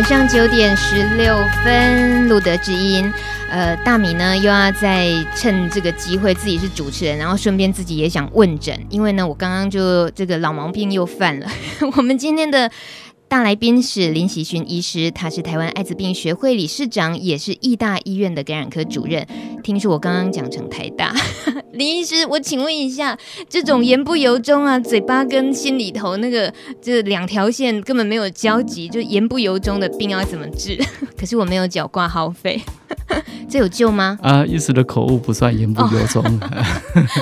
晚上九点十六分，路德知音，呃，大米呢又要再趁这个机会，自己是主持人，然后顺便自己也想问诊，因为呢，我刚刚就这个老毛病又犯了。我们今天的。大来宾是林喜勋医师，他是台湾艾滋病学会理事长，也是义大医院的感染科主任。听说我刚刚讲成台大，林医师，我请问一下，这种言不由衷啊，嘴巴跟心里头那个这两条线根本没有交集，就言不由衷的病要怎么治？可是我没有缴挂号费。这有救吗？啊，医师的口误不算言不由衷。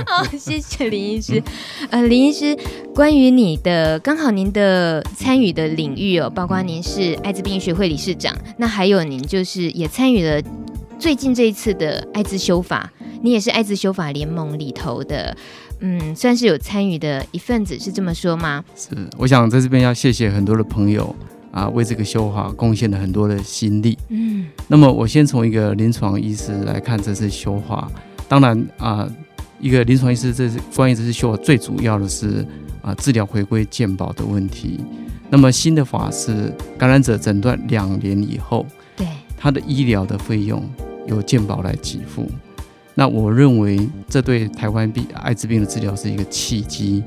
好，谢谢林医师。呃，林医师，关于你的刚好您的参与的领域哦，包括您是艾滋病学会理事长，那还有您就是也参与了最近这一次的艾滋修法，你也是艾滋修法联盟里头的，嗯，算是有参与的一份子，是这么说吗？是，我想在这边要谢谢很多的朋友。啊，为这个修法贡献了很多的心力。嗯，那么我先从一个临床医师来看这次修法。当然啊，一个临床医师这是关于这次修法最主要的是啊，治疗回归健保的问题。那么新的法是感染者诊断两年以后，对他的医疗的费用由健保来给付。那我认为这对台湾病艾滋病的治疗是一个契机。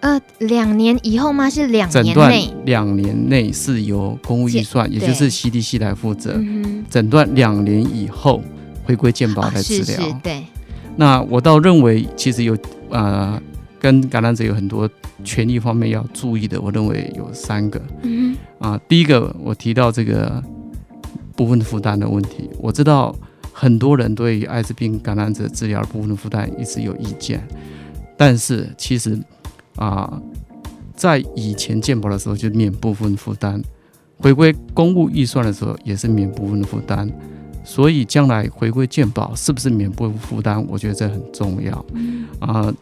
呃，两年以后吗？是两年内？两年内是由公务预算，也就是 CDC 来负责。诊断两年以后回归健保来治疗。哦，是是，对。那我倒认为，其实有呃，跟感染者有很多权利方面要注意的。我认为有三个。嗯啊、呃，第一个我提到这个部分负担的问题。我知道很多人对于艾滋病感染者治疗的部分负担一直有意见，但是其实。啊，在以前健保的时候就免部分负担，回归公务预算的时候也是免部分负担，所以将来回归健保是不是免部分负担？我觉得这很重要。啊，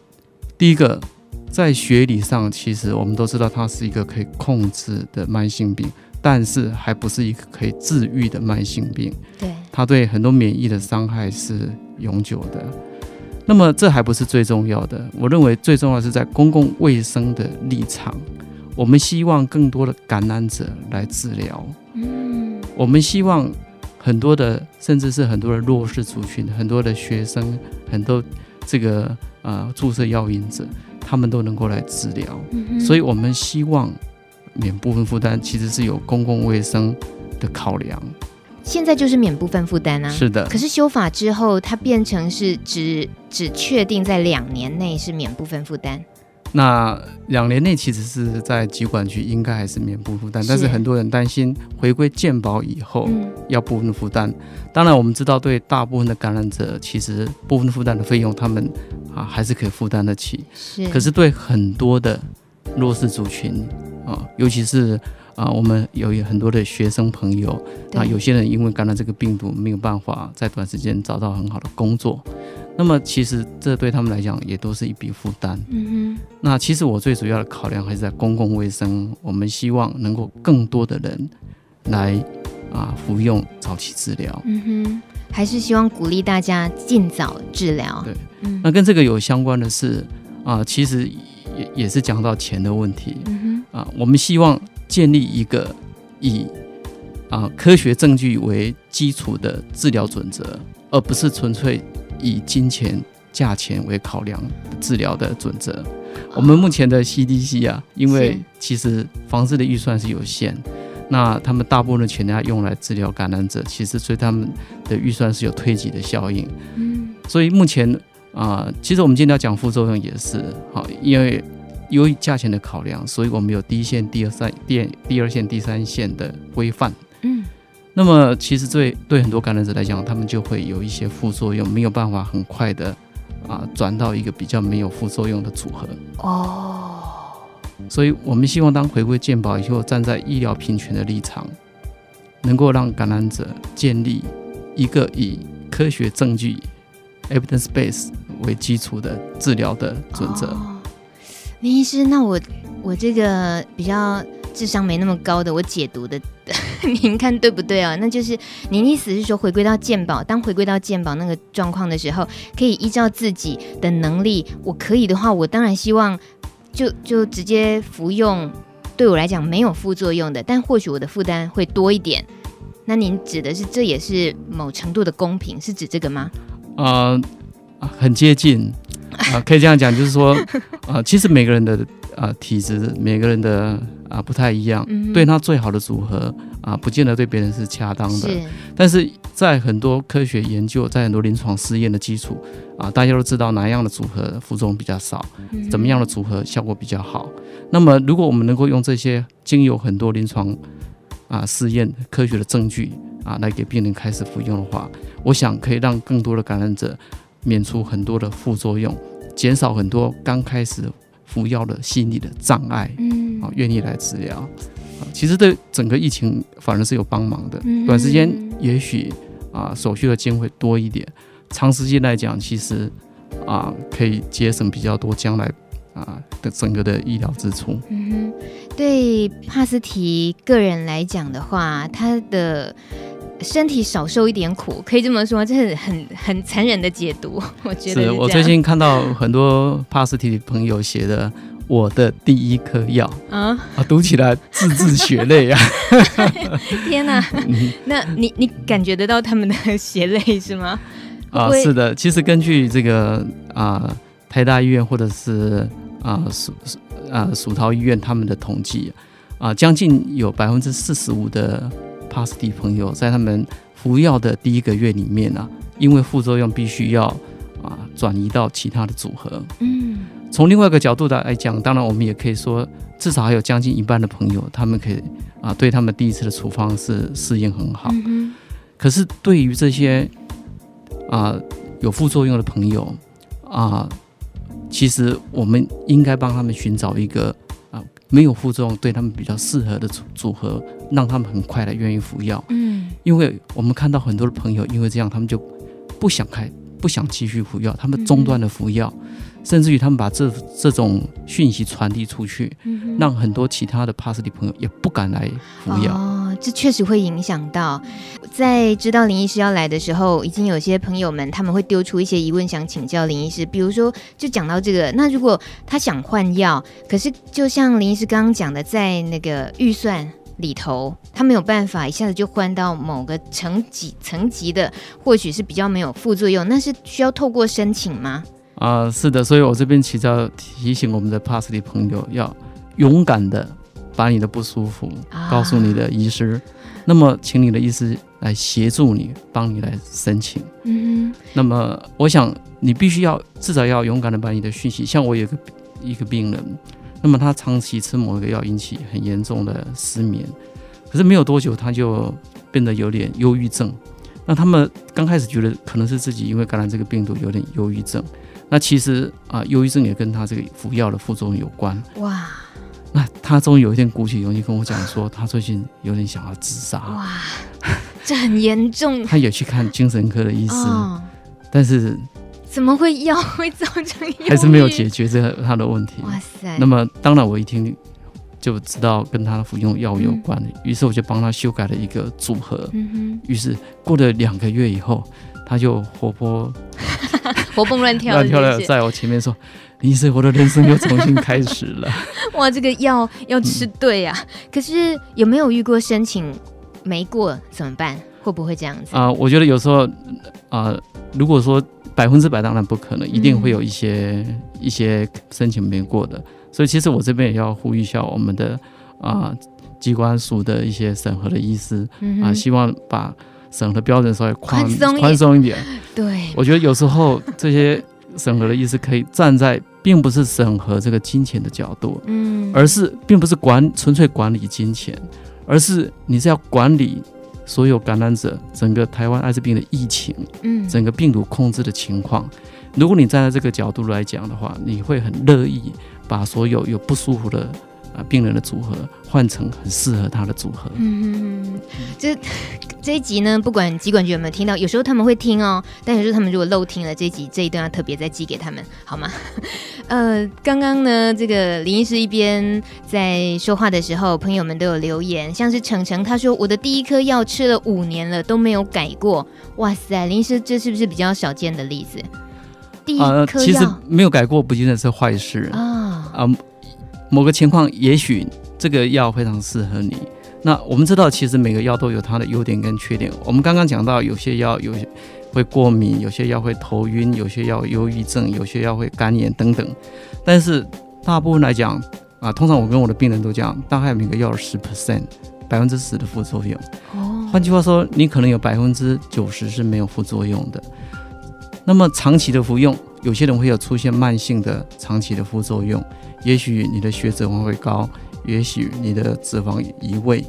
第一个，在学理上，其实我们都知道它是一个可以控制的慢性病，但是还不是一个可以治愈的慢性病。对，它对很多免疫的伤害是永久的。那么这还不是最重要的，我认为最重要的是在公共卫生的立场，我们希望更多的感染者来治疗。嗯，我们希望很多的，甚至是很多的弱势族群，很多的学生，很多这个呃注射药引者，他们都能够来治疗。嗯，所以我们希望免部分负担，其实是有公共卫生的考量。现在就是免部分负担啊，是的。可是修法之后，它变成是只只确定在两年内是免部分负担。那两年内其实是在疾管局应该还是免部分负担，但是很多人担心回归健保以后要部分负担。当然我们知道，对大部分的感染者，其实部分负担的费用他们啊还是可以负担得起。是。可是对很多的弱势族群啊，尤其是。啊，我们有很多的学生朋友，那，有些人因为感染这个病毒，没有办法在短时间找到很好的工作，那么其实这对他们来讲也都是一笔负担。嗯哼。那其实我最主要的考量还是在公共卫生，我们希望能够更多的人来啊服用早期治疗。嗯哼。还是希望鼓励大家尽早治疗。对。嗯。那跟这个有相关的是啊，其实也也是讲到钱的问题。嗯哼。啊，我们希望。建立一个以啊科学证据为基础的治疗准则，而不是纯粹以金钱价钱为考量治疗的准则。我们目前的 CDC 啊，因为其实防治的预算是有限，那他们大部分的钱要用来治疗感染者，其实所以他们的预算是有推挤的效应。嗯，所以目前啊，其实我们今天要讲副作用也是好，因为。由于价钱的考量，所以我们有第一线、第二三、第第二线、第三线的规范。嗯，那么其实对对很多感染者来讲，他们就会有一些副作用，没有办法很快的啊转到一个比较没有副作用的组合。哦，所以我们希望当回归健保以后，站在医疗平权的立场，能够让感染者建立一个以科学证据 （evidence base） 为基础的治疗的准则。哦林医师，那我我这个比较智商没那么高的，我解读的，您看对不对啊？那就是您意思是说，回归到健保，当回归到健保那个状况的时候，可以依照自己的能力，我可以的话，我当然希望就就直接服用对我来讲没有副作用的，但或许我的负担会多一点。那您指的是这也是某程度的公平，是指这个吗？呃，很接近啊、呃，可以这样讲，就是说啊、呃，其实每个人的啊、呃、体质，每个人的啊、呃、不太一样，嗯、对他最好的组合啊、呃，不见得对别人是恰当的。是，但是在很多科学研究，在很多临床试验的基础啊、呃，大家都知道哪样的组合副作用比较少，嗯、怎么样的组合效果比较好。那么，如果我们能够用这些经有很多临床啊试验科学的证据啊，来给病人开始服用的话，我想可以让更多的感染者免除很多的副作用，减少很多刚开始服药的心理的障碍，嗯，啊，愿意来治疗啊，其实对整个疫情反而是有帮忙的。短时间也许啊手续的金会多一点，长时间来讲，其实啊可以节省比较多将来。啊的整个的医疗支出，嗯哼，对帕斯提个人来讲的话，他的身体少受一点苦，可以这么说，这是很很残忍的解读。我觉得是，是我最近看到很多帕斯提的朋友写的《我的第一颗药》啊啊，读起来字字血泪啊！天哪，那你你感觉得到他们的血泪是吗？啊，是的，其实根据这个啊台大医院或者是。啊，啊，蜀桃医院他们的统计啊，将近有百分之四十五的帕斯蒂朋友在他们服药的第一个月里面啊，因为副作用必须要啊转移到其他的组合。嗯，从另外一个角度的来讲，当然我们也可以说，至少还有将近一半的朋友，他们可以啊对他们第一次的处方是适应很好。嗯，可是对于这些啊有副作用的朋友啊。其实我们应该帮他们寻找一个啊没有副作用、对他们比较适合的组组合，让他们很快的愿意服药。嗯，因为我们看到很多的朋友因为这样，他们就不想开，不想继续服药，他们中断了服药。嗯甚至于他们把这这种讯息传递出去，嗯，让很多其他的帕斯蒂朋友也不敢来服药。哦，这确实会影响到。在知道林医师要来的时候，已经有些朋友们他们会丢出一些疑问，想请教林医师。比如说，就讲到这个，那如果他想换药，可是就像林医师刚刚讲的，在那个预算里头，他没有办法一下子就换到某个层级层级的，或许是比较没有副作用，那是需要透过申请吗？啊、是的，所以我这边其实要提醒我们的帕斯蒂朋友，要勇敢的把你的不舒服告诉你的医师，啊、那么请你的医师来协助你，帮你来申请。嗯，那么我想你必须要至少要勇敢的把你的讯息，像我有个一个病人，那么他长期吃某一个药引起很严重的失眠，可是没有多久他就变得有点忧郁症。那他们刚开始觉得可能是自己因为感染这个病毒有点忧郁症。那其实啊，忧郁症也跟他这个服药的副作用有关。哇！那他终于有一天鼓起勇气跟我讲说，他最近有点想要自杀。哇！这很严重。他有去看精神科的医生，哦、但是怎么会药 会造成？还是没有解决这个他的问题。哇塞！那么当然我一听就知道跟他的服用药物有关，于、嗯、是我就帮他修改了一个组合。嗯哼。于是过了两个月以后，他就活泼。活蹦乱跳，乱跳的在我前面说：“医生，我的人生又重新开始了。”哇，这个药要吃对呀、啊嗯！可是有没有遇过申请没过怎么办？会不会这样子？啊、呃，我觉得有时候啊、呃，如果说百分之百当然不可能，一定会有一些、嗯、一些申请没过的。所以其实我这边也要呼吁一下我们的啊、呃、机关署的一些审核的医师啊、希望把。审核标准稍微宽宽松一点，对，我觉得有时候这些审核的意思可以站在并不是审核这个金钱的角度，嗯，而是并不是管纯粹管理金钱，而是你是要管理所有感染者整个台湾艾滋病的疫情，嗯，整个病毒控制的情况。如果你站在这个角度来讲的话，你会很乐意把所有有不舒服的。啊，病人的组合换成很适合他的组合。嗯，这这一集呢，不管疾管局有没有听到，有时候他们会听哦，但有时候他们如果漏听了这一集，这一段要特别再寄给他们，好吗？呃，刚刚呢，这个林医师一边在说话的时候，朋友们都有留言，像是程程他说，我的第一颗药吃了五年了都没有改过，哇塞，林医师这是不是比较少见的例子？第一颗药、呃、其实没有改过，不见得是坏事啊啊。某个情况，也许这个药非常适合你。那我们知道，其实每个药都有它的优点跟缺点。我们刚刚讲到，有些药有些会过敏，有些药会头晕，有些药忧郁症，有些药会肝炎等等。但是大部分来讲啊，通常我跟我的病人都讲，大概每个药有十 percent，百分之十的副作用。哦。换句话说，你可能有百分之九十是没有副作用的。那么长期的服用，有些人会有出现慢性的长期的副作用，也许你的血脂会高。也许你的脂肪移位，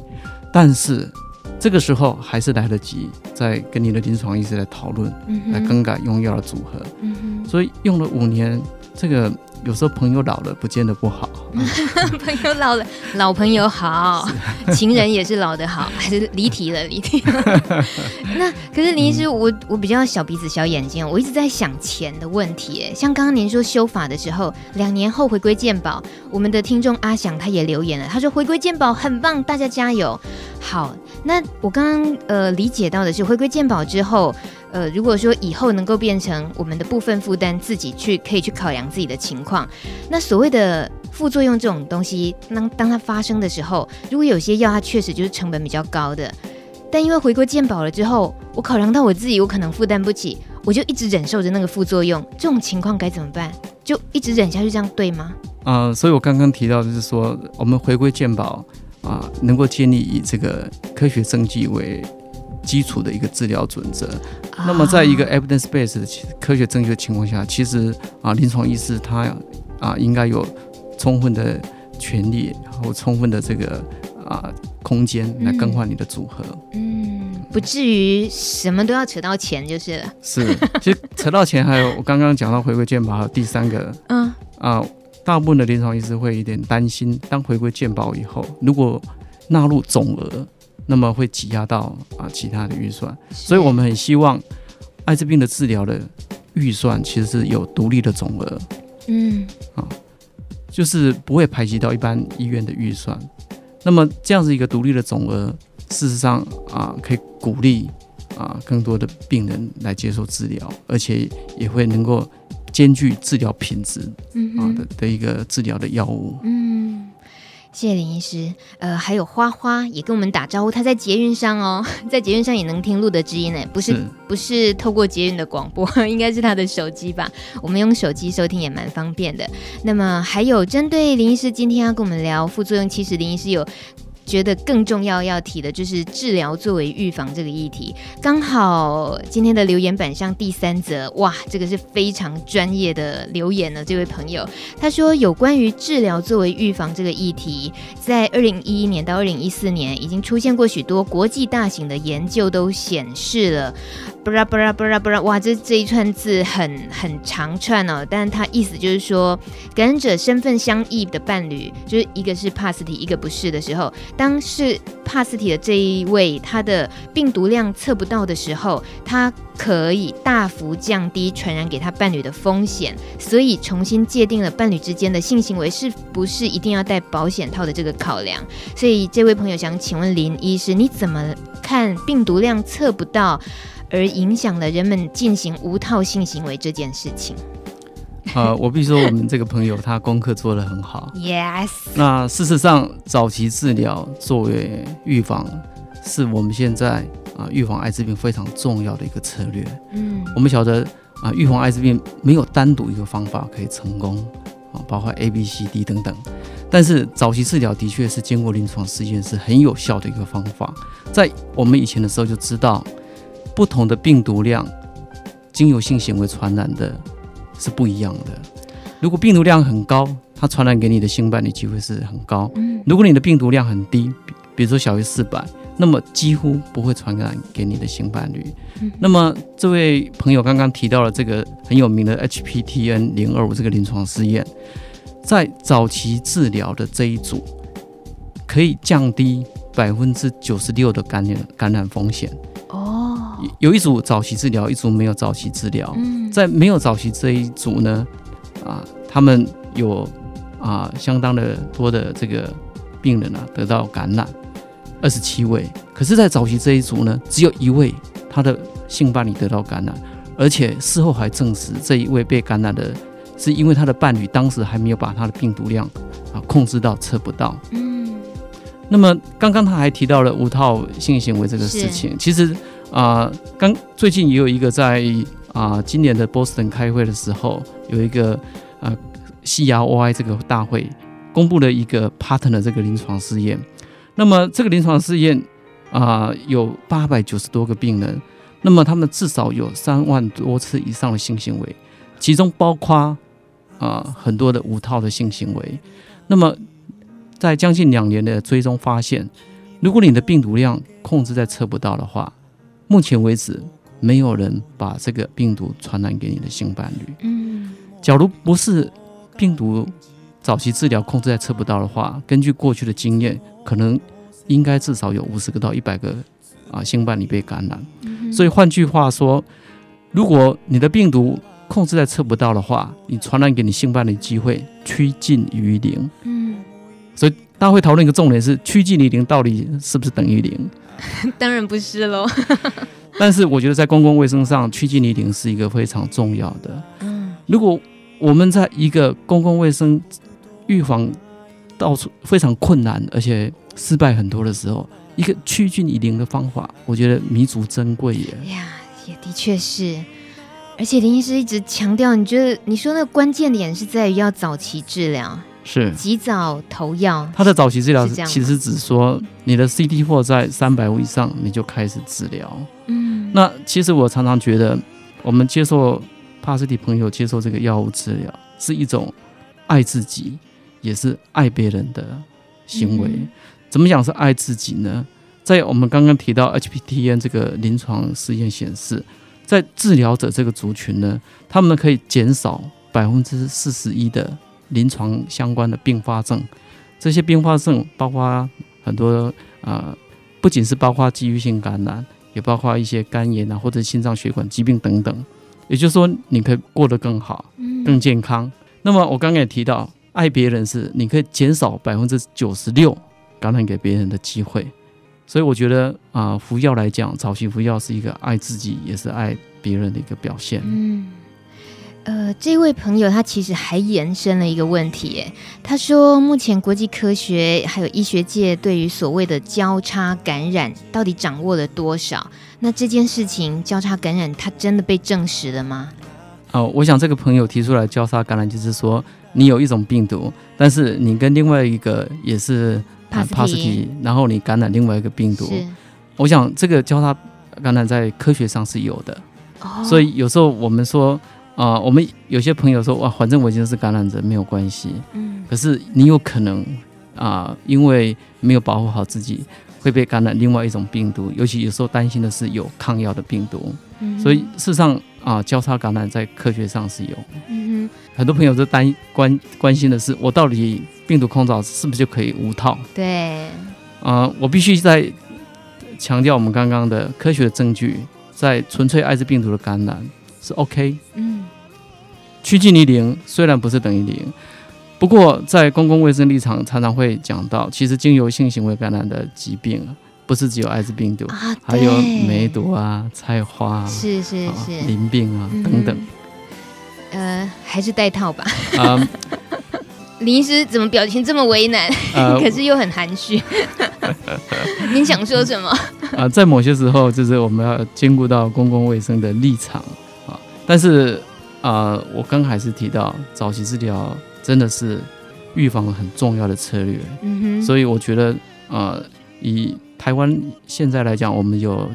但是这个时候还是来得及再跟你的临床医师来讨论，嗯、来更改用药的组合。嗯、所以用了五年，这个。有时候朋友老了，不见得不好。朋友老了，老朋友好，情人也是老的好，还是离题了，离题了。那可是林医师，我我比较小鼻子小眼睛，我一直在想钱的问题。像刚刚您说修法的时候，两年后回归健保，我们的听众阿翔他也留言了，他说回归健保很棒，大家加油。好，那我刚刚呃理解到的是，回归健保之后。呃，如果说以后能够变成我们的部分负担，自己去可以去考量自己的情况，那所谓的副作用这种东西，当当它发生的时候，如果有些药它确实就是成本比较高的，但因为回归健保了之后，我考量到我自己我可能负担不起，我就一直忍受着那个副作用，这种情况该怎么办？就一直忍下去，这样对吗？啊、所以我刚刚提到就是说，我们回归健保啊、呃，能够建立以这个科学证据为。基础的一个治疗准则。那么，在一个 evidence base 的科学证据的情况下，其实啊，临床医师他啊应该有充分的权利和充分的这个啊空间来更换你的组合。嗯，不至于什么都要扯到钱就是了。是，其实扯到钱还有我刚刚讲到回归健保，还有第三个，嗯啊，大部分的临床医师会有点担心，当回归健保以后，如果纳入总额。那么会挤压到啊其他的预算，所以我们很希望艾滋病的治疗的预算其实是有独立的总额，嗯，啊，就是不会排挤到一般医院的预算。那么这样子一个独立的总额，事实上啊可以鼓励啊更多的病人来接受治疗，而且也会能够兼具治疗品质啊的的一个治疗的药物。嗯。谢谢林医师，呃，还有花花也跟我们打招呼，他在捷运上哦，在捷运上也能听路德知音呢，不是，是不是透过捷运的广播，应该是他的手机吧？我们用手机收听也蛮方便的。那么还有针对林医师今天要跟我们聊副作用，其实林医师有。觉得更重要要提的就是治疗作为预防这个议题。刚好今天的留言板上第三则，哇，这个是非常专业的留言呢。这位朋友他说，有关于治疗作为预防这个议题，在二零一一年到二零一四年已经出现过许多国际大型的研究，都显示了。布拉布拉布拉布拉，哇，这这一串字很很长串哦，但是它意思就是说，感染者身份相异的伴侣，就是一个是帕斯提，一个不是的时候，当是帕斯体的这一位，他的病毒量测不到的时候，他可以大幅降低传染给他伴侣的风险，所以重新界定了伴侣之间的性行为是不是一定要戴保险套的这个考量。所以这位朋友想请问林医师，你怎么看病毒量测不到？而影响了人们进行无套性行为这件事情。呃，我必须说，我们这个朋友他功课做得很好。Yes。那事实上，早期治疗作为预防，是我们现在啊预防艾滋病非常重要的一个策略。嗯。我们晓得啊，预防艾滋病没有单独一个方法可以成功啊，包括 A、B、C、D 等等。但是早期治疗的确是经过临床试验是很有效的一个方法。在我们以前的时候就知道。不同的病毒量，经由性行为传染的是不一样的。如果病毒量很高，它传染给你的性伴侣机会是很高。如果你的病毒量很低，比如说小于四百，那么几乎不会传染给你的性伴侣。那么这位朋友刚刚提到了这个很有名的 HPTN 零二五这个临床试验，在早期治疗的这一组，可以降低百分之九十六的感染感染风险。有一组早期治疗，一组没有早期治疗。在没有早期这一组呢，啊，他们有啊相当的多的这个病人啊得到感染，二十七位。可是，在早期这一组呢，只有一位他的性伴侣得到感染，而且事后还证实这一位被感染的是因为他的伴侣当时还没有把他的病毒量啊控制到测不到。嗯，那么刚刚他还提到了无套性行为这个事情，其实啊，刚、最近也有一个在啊、今年的波士顿开会的时候，有一个呃 CROI 这个大会公布了一个 partner 的这个临床试验。那么这个临床试验啊、有八百九十多个病人，那么他们至少有三万多次以上的性行为，其中包括啊、很多的无套的性行为，那么。在将近两年的追踪发现，如果你的病毒量控制在测不到的话，目前为止没有人把这个病毒传染给你的性伴侣。嗯，假如不是病毒早期治疗控制在测不到的话，根据过去的经验，可能应该至少有五十个到一百个啊性伴侣被感染。嗯，所以换句话说，如果你的病毒控制在测不到的话，你传染给你性伴侣的机会趋近于零。所以大家会讨论一个重点是趋近于零到底是不是等于零？当然不是喽。但是我觉得在公共卫生上，趋近于零是一个非常重要的。嗯，如果我们在一个公共卫生预防到处非常困难，而且失败很多的时候，一个趋近于零的方法，我觉得弥足珍贵耶。呀，也的确是。而且林医师一直强调，你觉得你说那个关键点是在于要早期治疗。是及早投药，它的早期治疗其实只说你的 CT 或在三百五以上，你就开始治疗。嗯，那其实我常常觉得，我们接受帕斯蒂朋友接受这个药物治疗，是一种爱自己，也是爱别人的行为。嗯、怎么讲是爱自己呢？在我们刚刚提到 HPTN 这个临床试验显示，在治疗者这个族群呢，他们可以减少百分之四十一的。临床相关的并发症，这些并发症包括很多啊、呃，不仅是包括机愈性感染，也包括一些肝炎啊或者心脏血管疾病等等。也就是说，你可以过得更好，更健康。嗯、那么我刚刚也提到，爱别人是你可以减少百分之九十六感染给别人的机会。所以我觉得啊、呃，服药来讲，早期服药是一个爱自己也是爱别人的一个表现。嗯。呃，这位朋友他其实还延伸了一个问题，哎，他说目前国际科学还有医学界对于所谓的交叉感染到底掌握了多少？那这件事情交叉感染，它真的被证实了吗？哦，我想这个朋友提出来交叉感染，就是说你有一种病毒，但是你跟另外一个也是帕斯提，然后你感染另外一个病毒。我想这个交叉感染在科学上是有的，哦，所以有时候我们说。啊、呃，我们有些朋友说哇，反正我已经是感染者，没有关系。嗯，可是你有可能啊、呃，因为没有保护好自己，会被感染另外一种病毒。尤其有时候担心的是有抗药的病毒。嗯，所以事实上啊、呃，交叉感染在科学上是有。嗯哼，很多朋友都担关关心的是，我到底病毒控制是不是就可以无套？对。啊、呃，我必须在强调我们刚刚的科学的证据，在纯粹艾滋病毒的感染。是 OK，嗯，趋近于零，虽然不是等于零，不过在公共卫生立场常常会讲到，其实经由性行为感染的疾病，不是只有艾滋病毒，啊、还有梅毒啊、菜花啊，是是是，淋病啊、嗯、等等。呃，还是戴套吧。啊，林医师怎么表情这么为难？呃、可是又很含蓄。您想说什么？啊、呃，在某些时候，就是我们要兼顾到公共卫生的立场啊。但是啊、呃，我刚还是提到早期治疗真的是预防很重要的策略。嗯哼。所以我觉得啊、呃，以台湾现在来讲，我们有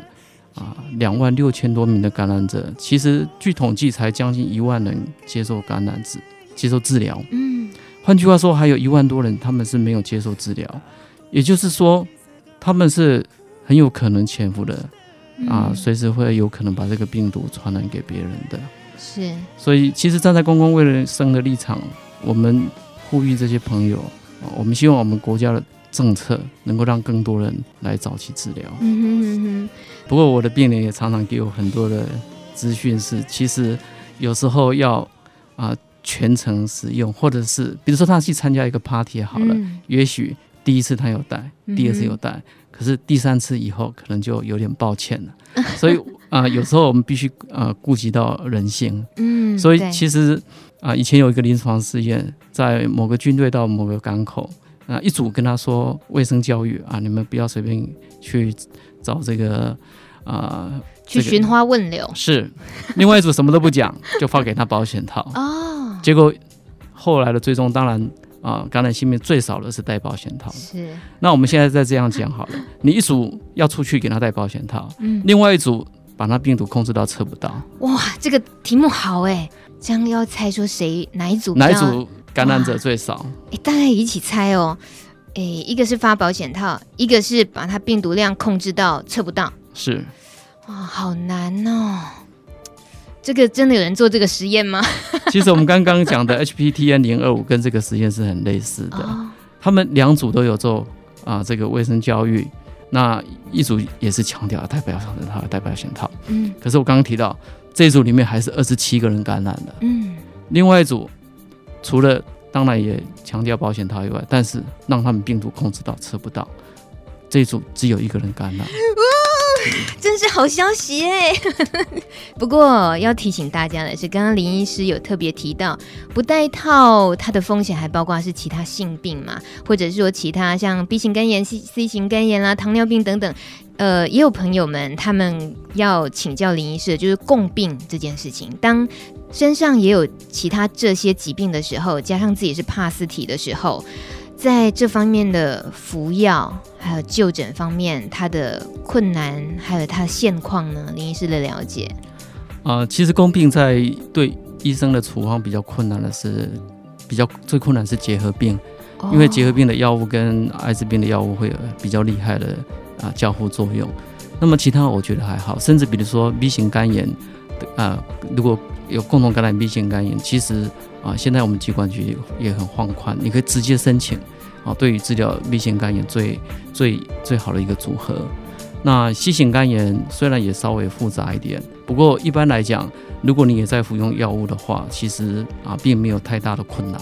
啊两万六千多名的感染者，其实据统计才将近一万人接受感染治接受治疗。嗯。换句话说，还有一万多人他们是没有接受治疗，也就是说，他们是很有可能潜伏的。啊，随时会有可能把这个病毒传染给别人的。是，所以其实站在公共卫生的立场，我们呼吁这些朋友，我们希望我们国家的政策能够让更多人来早期治疗。嗯哼哼哼。不过我的病人也常常给我很多的资讯，是其实有时候要啊全程使用，或者是比如说他去参加一个 party 好了，嗯、也许第一次他有带，第二次有带。嗯可是第三次以后，可能就有点抱歉了。所以啊、呃，有时候我们必须啊顾及到人性。嗯，所以其实啊、呃，以前有一个临床试验，在某个军队到某个港口，啊，一组跟他说卫生教育啊，你们不要随便去找这个啊，去寻花问柳是。另外一组什么都不讲，就发给他保险套哦。结果后来的最终，当然啊，感染性病最少的是戴保险套。是。那我们现在再这样讲好了，你一组要出去给他戴保险套，嗯，另外一组把那病毒控制到测不到。哇，这个题目好哎，这样要猜说谁哪一组哪一组？感染者最少，哎，大家一起猜哦，哎，一个是发保险套，一个是把它病毒量控制到测不到，是，哇，好难哦，这个真的有人做这个实验吗？其实我们刚刚讲的 HPTN 零二五跟这个实验是很类似的，哦、他们两组都有做啊这个卫生教育，那一组也是强调戴保险套，戴保险套，嗯，可是我刚刚提到这一组里面还是二十七个人感染了，嗯，另外一组。除了当然也强调保险套以外，但是让他们病毒控制到吃不到，这一组只有一个人感染，真是好消息哎！不过要提醒大家的是，刚刚林医师有特别提到，不戴套它的风险还包括是其他性病嘛，或者是说其他像 B 型肝炎、C C 型肝炎啦、糖尿病等等。呃，也有朋友们他们要请教林医师，就是共病这件事情，当。身上也有其他这些疾病的时候，加上自己是帕斯体的时候，在这方面的服药还有就诊方面，它的困难还有它的现况呢？林医师的了解啊、其实共病在对医生的处方比较困难的是，比较最困难是结核病，因为结核病的药物跟艾滋病的药物会有比较厉害的啊、交互作用。那么其他我觉得还好，甚至比如说 B 型肝炎啊、如果有共同感染 B 型肝炎，其实啊，现在我们疾管局也很放宽，你可以直接申请啊。对于治疗 B 型肝炎最最最好的一个组合。那 C 型肝炎虽然也稍微复杂一点，不过一般来讲，如果你也在服用药物的话，其实啊并没有太大的困难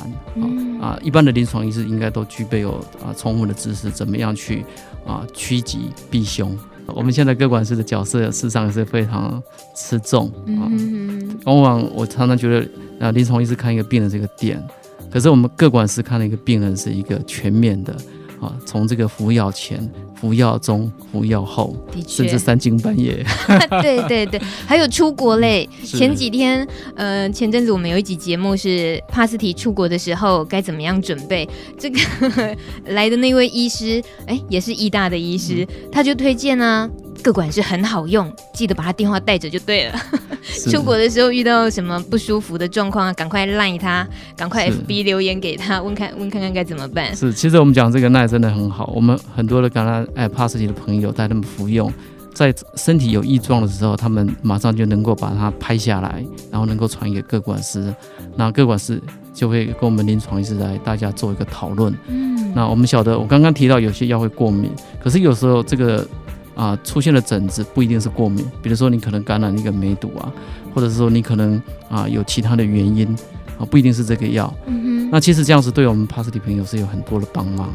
啊。啊，一般的临床医师应该都具备有啊充分的知识，怎么样去啊趋吉避凶。我们现在各管师的角色，事实上是非常吃重啊。往往我常常觉得，啊，临床医师看一个病人是一个点，可是我们各管师看了一个病人是一个全面的啊，从这个服药前、服药中、服药后，甚至三更半夜。对对对，还有出国嘞。前几天，呃，前阵子我们有一集节目是帕斯提出国的时候该怎么样准备。这个 来的那位医师，哎，也是医大的医师，嗯、他就推荐呢，个管师很好用，记得把他电话带着就对了。出国的时候遇到什么不舒服的状况啊，赶快赖他，赶快 FB 留言给他，问看问看看该怎么办。是，其实我们讲这个赖真的很好，我们很多的感染哎帕斯提的朋友带他们服用，在身体有异状的时候，他们马上就能够把它拍下来，然后能够传给各管师，那各管师就会跟我们临床医师来大家做一个讨论。嗯，那我们晓得，我刚刚提到有些药会过敏，可是有时候这个。啊，出现了疹子不一定是过敏，比如说你可能感染一个梅毒啊，或者是说你可能啊有其他的原因啊，不一定是这个药。那其实这样子对我们帕斯提朋友是有很多的帮忙。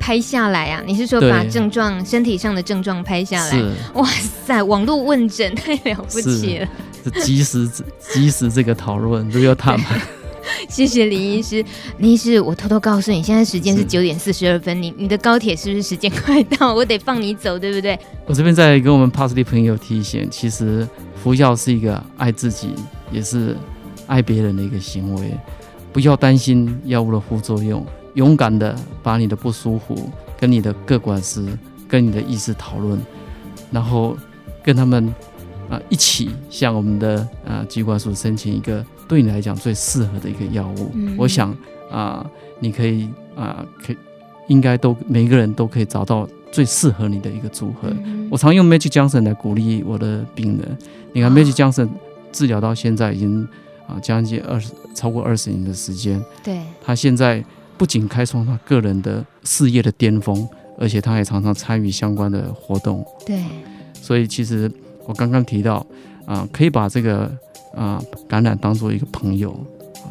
拍下来啊？你是说把症状、身体上的症状拍下来？是。哇塞，网络问诊太了不起了。是及时及时这个讨论，这个他们。谢谢林医师，林医师，我偷偷告诉你，现在时间是九点四十二分，你你的高铁是不是时间快到？我得放你走，对不对？我这边再跟我们帕斯提朋友提醒，其实服药是一个爱自己，也是爱别人的一个行为，不要担心药物的副作用，勇敢的把你的不舒服跟你的各管师、跟你的医师讨论，然后跟他们啊一起向我们的啊机关所申请一个。对你来讲最适合的一个药物，嗯、我想啊、呃，你可以啊、呃，可以应该都每一个人都可以找到最适合你的一个组合。嗯、我常用 Magic Johnson 来鼓励我的病人。你看 Magic Johnson 治疗到现在已经啊将近二十超过二十年的时间。对，他现在不仅开创他个人的事业的巅峰，而且他也常常参与相关的活动。对，所以其实我刚刚提到啊、呃，可以把这个。啊，感染当做一个朋友，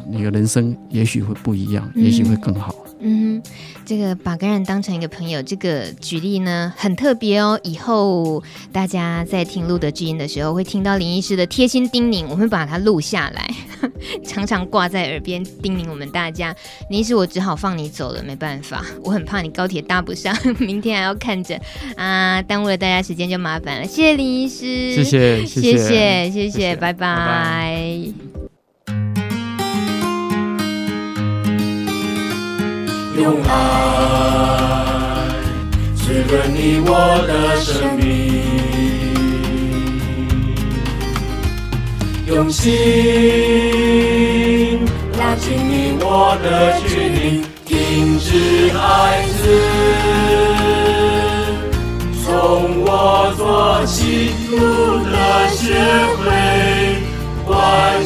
你的人生也许会不一样，嗯、也许会更好。嗯，这个把感染当成一个朋友，这个举例呢很特别哦。以后大家在听路德知音的时候，会听到林医师的贴心叮咛，我们会把它录下来，常常挂在耳边叮咛我们大家。林医师，我只好放你走了，没办法，我很怕你高铁搭不上，明天还要看着啊，耽误了大家时间就麻烦了。谢谢林医师，谢谢，谢谢，谢谢，谢谢，拜拜。拜拜。用爱滋润你我的生命，用心拉近你我的距离，停止孩子，从我做起，路德学会关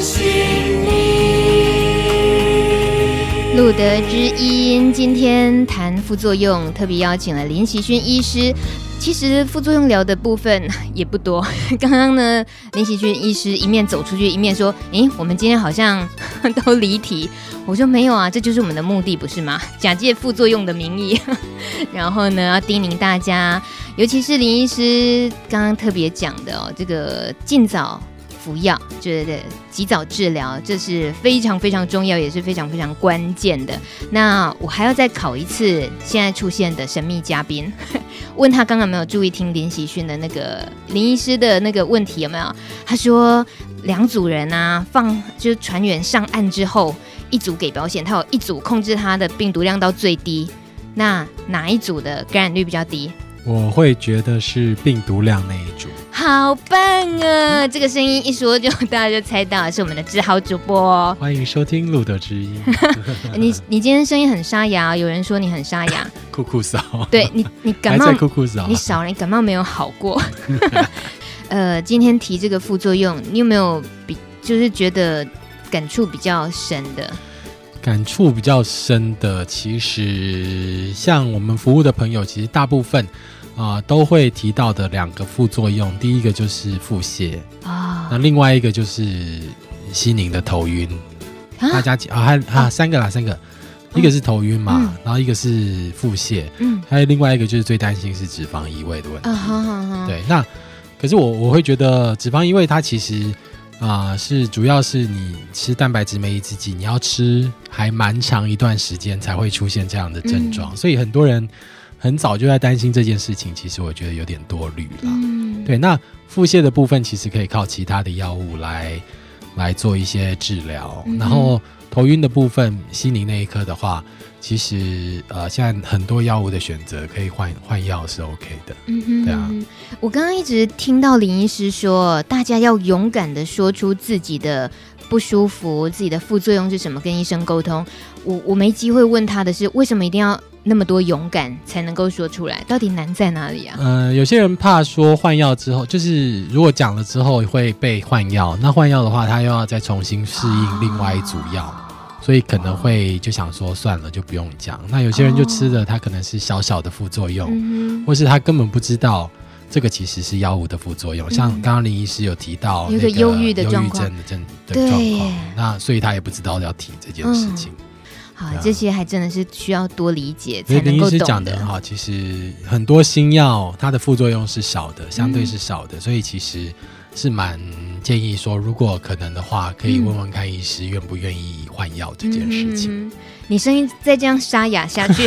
心德知音，今天谈副作用，特别邀请了林奇勋医师。其实副作用聊的部分也不多。刚刚呢，林奇勋医师一面走出去，一面说：“诶，我们今天好像都离题。”我说：“没有啊，这就是我们的目的，不是吗？假借副作用的名义，然后呢，要叮咛大家，尤其是林医师刚刚特别讲的哦，这个尽早。”服药，就是，及早治疗，这是非常非常重要，也是非常非常关键的。那我还要再考一次，现在出现的神秘嘉宾，问他刚刚没有注意听林喜讯的那个林医师的那个问题有没有？他说两组人啊，放就是船员上岸之后，一组给保险，他有一组控制他的病毒量到最低，那哪一组的感染率比较低？我会觉得是病毒量那一组。好棒啊！这个声音一说就大家就猜到是我们的志豪主播哦。欢迎收听路德之音。你你今天声音很沙哑，有人说你很沙哑。酷酷扫。对你你感冒酷酷扫。你少了，你感冒没有好过。呃，今天提这个副作用，你有没有比就是觉得感触比较深的？感触比较深的，其实像我们服务的朋友，其实大部分。啊、呃，都会提到的两个副作用，第一个就是腹泻。啊，那另外一个就是西宁的头晕。啊、大家啊，还啊，啊。三个啦，三个，一个是头晕嘛，嗯、然后一个是腹泻，嗯，还有另外一个就是最担心是脂肪移位的问题。啊、好好好对，那可是我我会觉得脂肪移位它其实啊、呃、是主要是你吃蛋白质酶抑制剂，你要吃还蛮长一段时间才会出现这样的症状，嗯、所以很多人。很早就在担心这件事情，其实我觉得有点多虑了。嗯，对，那腹泻的部分其实可以靠其他的药物来来做一些治疗。嗯、然后头晕的部分，西宁那一颗的话，其实呃，现在很多药物的选择可以换换药是 OK 的。嗯哼，对啊。我刚刚一直听到林医师说，大家要勇敢的说出自己的不舒服，自己的副作用是什么，跟医生沟通。我我没机会问他的是，为什么一定要？那么多勇敢才能够说出来，到底难在哪里啊？嗯、呃，有些人怕说换药之后，就是如果讲了之后会被换药，那换药的话，他又要再重新适应另外一组药，哦、所以可能会就想说算了，就不用讲。那有些人就吃了，他可能是小小的副作用，哦、或是他根本不知道这个其实是药物的副作用。嗯、像刚刚林医师有提到那个忧郁的症的症的状况，那所以他也不知道要提这件事情。嗯好，这些还真的是需要多理解才能够懂的。林医师讲的很好，其实很多新药它的副作用是少的，相对是少的，嗯、所以其实是蛮建议说，如果可能的话，可以问问看医师愿不愿意换药这件事情。嗯嗯嗯、你声音再这样沙哑下去，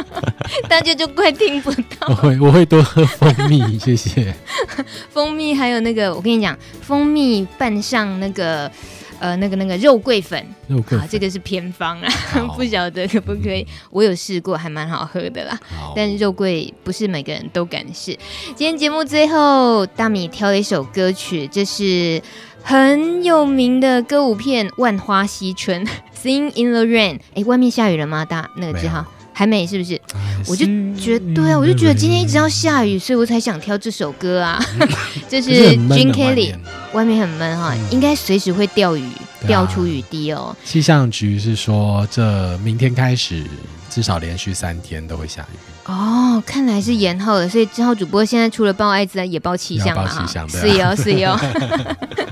大家就快听不到。我会我会多喝蜂蜜，谢谢。蜂蜜还有那个，我跟你讲，蜂蜜拌上那个。呃，那个那个肉桂粉，肉桂粉，好，这个是偏方啊，不晓得可不可以？我有试过，还蛮好喝的啦。但是肉桂不是每个人都敢试。今天节目最后，大米挑了一首歌曲，这是很有名的歌舞片《万花嬉春》，Sing in the Rain。哎，外面下雨了吗？大那个志豪。还没是不是？我就觉得对啊，我就觉得今天一直要下雨，所以我才想挑这首歌啊。这是 Gene Kelly，外面很闷哈，应该随时会掉雨，掉出雨滴哦。气象局是说，这明天开始至少连续三天都会下雨。哦，看来是延后了，所以之后主播现在除了报艾滋，也报气象了哈。是哦，是哦。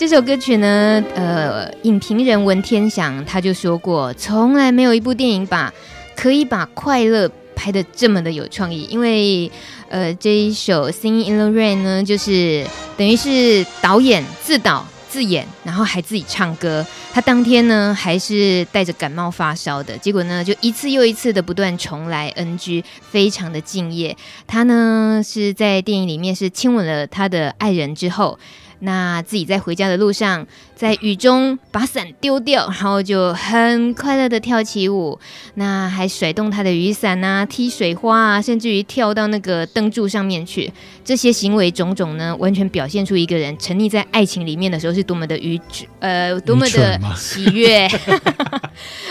这首歌曲呢，呃，影评人文天祥他就说过，从来没有一部电影把可以把快乐拍得这么的有创意，因为呃，这一首《Singing in the Rain》呢，就是等于是导演自导自演，然后还自己唱歌。他当天呢，还是带着感冒发烧的，结果呢，就一次又一次的不断重来 NG，非常的敬业。他呢是在电影里面是亲吻了他的爱人之后。那自己在回家的路上，在雨中把伞丢掉，然后就很快乐的跳起舞。那还甩动他的雨伞啊，踢水花啊，甚至于跳到那个灯柱上面去。这些行为种种呢，完全表现出一个人沉溺在爱情里面的时候是多么的愚呃，多么的喜悦。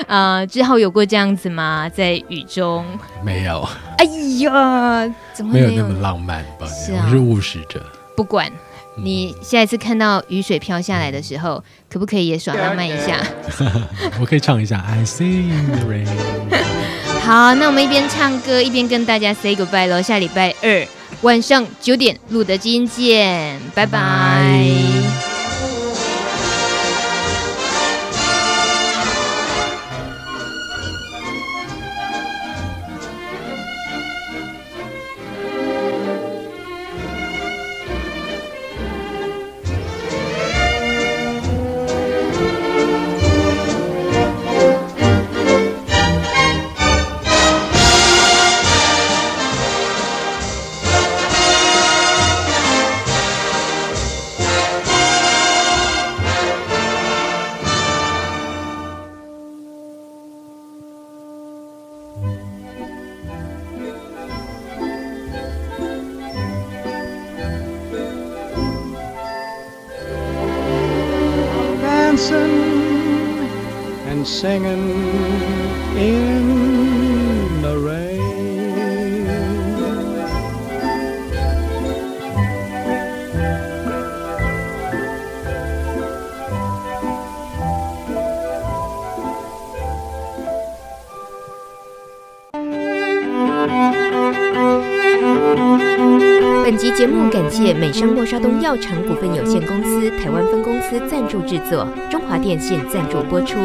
呃，之后有过这样子吗？在雨中？没有。哎呀，怎么没有，没有那么浪漫吧？是啊，我是务实者。不管。你下一次看到雨水飘下来的时候，可不可以也耍浪漫一下？我可以唱一下《I See the Rain》。好，那我们一边唱歌一边跟大家 say goodbye 喽。下礼拜二晚上九点，路德基因见，拜拜。谢美商默沙东药厂股份有限公司台湾分公司赞助制作，中华电信赞助播出。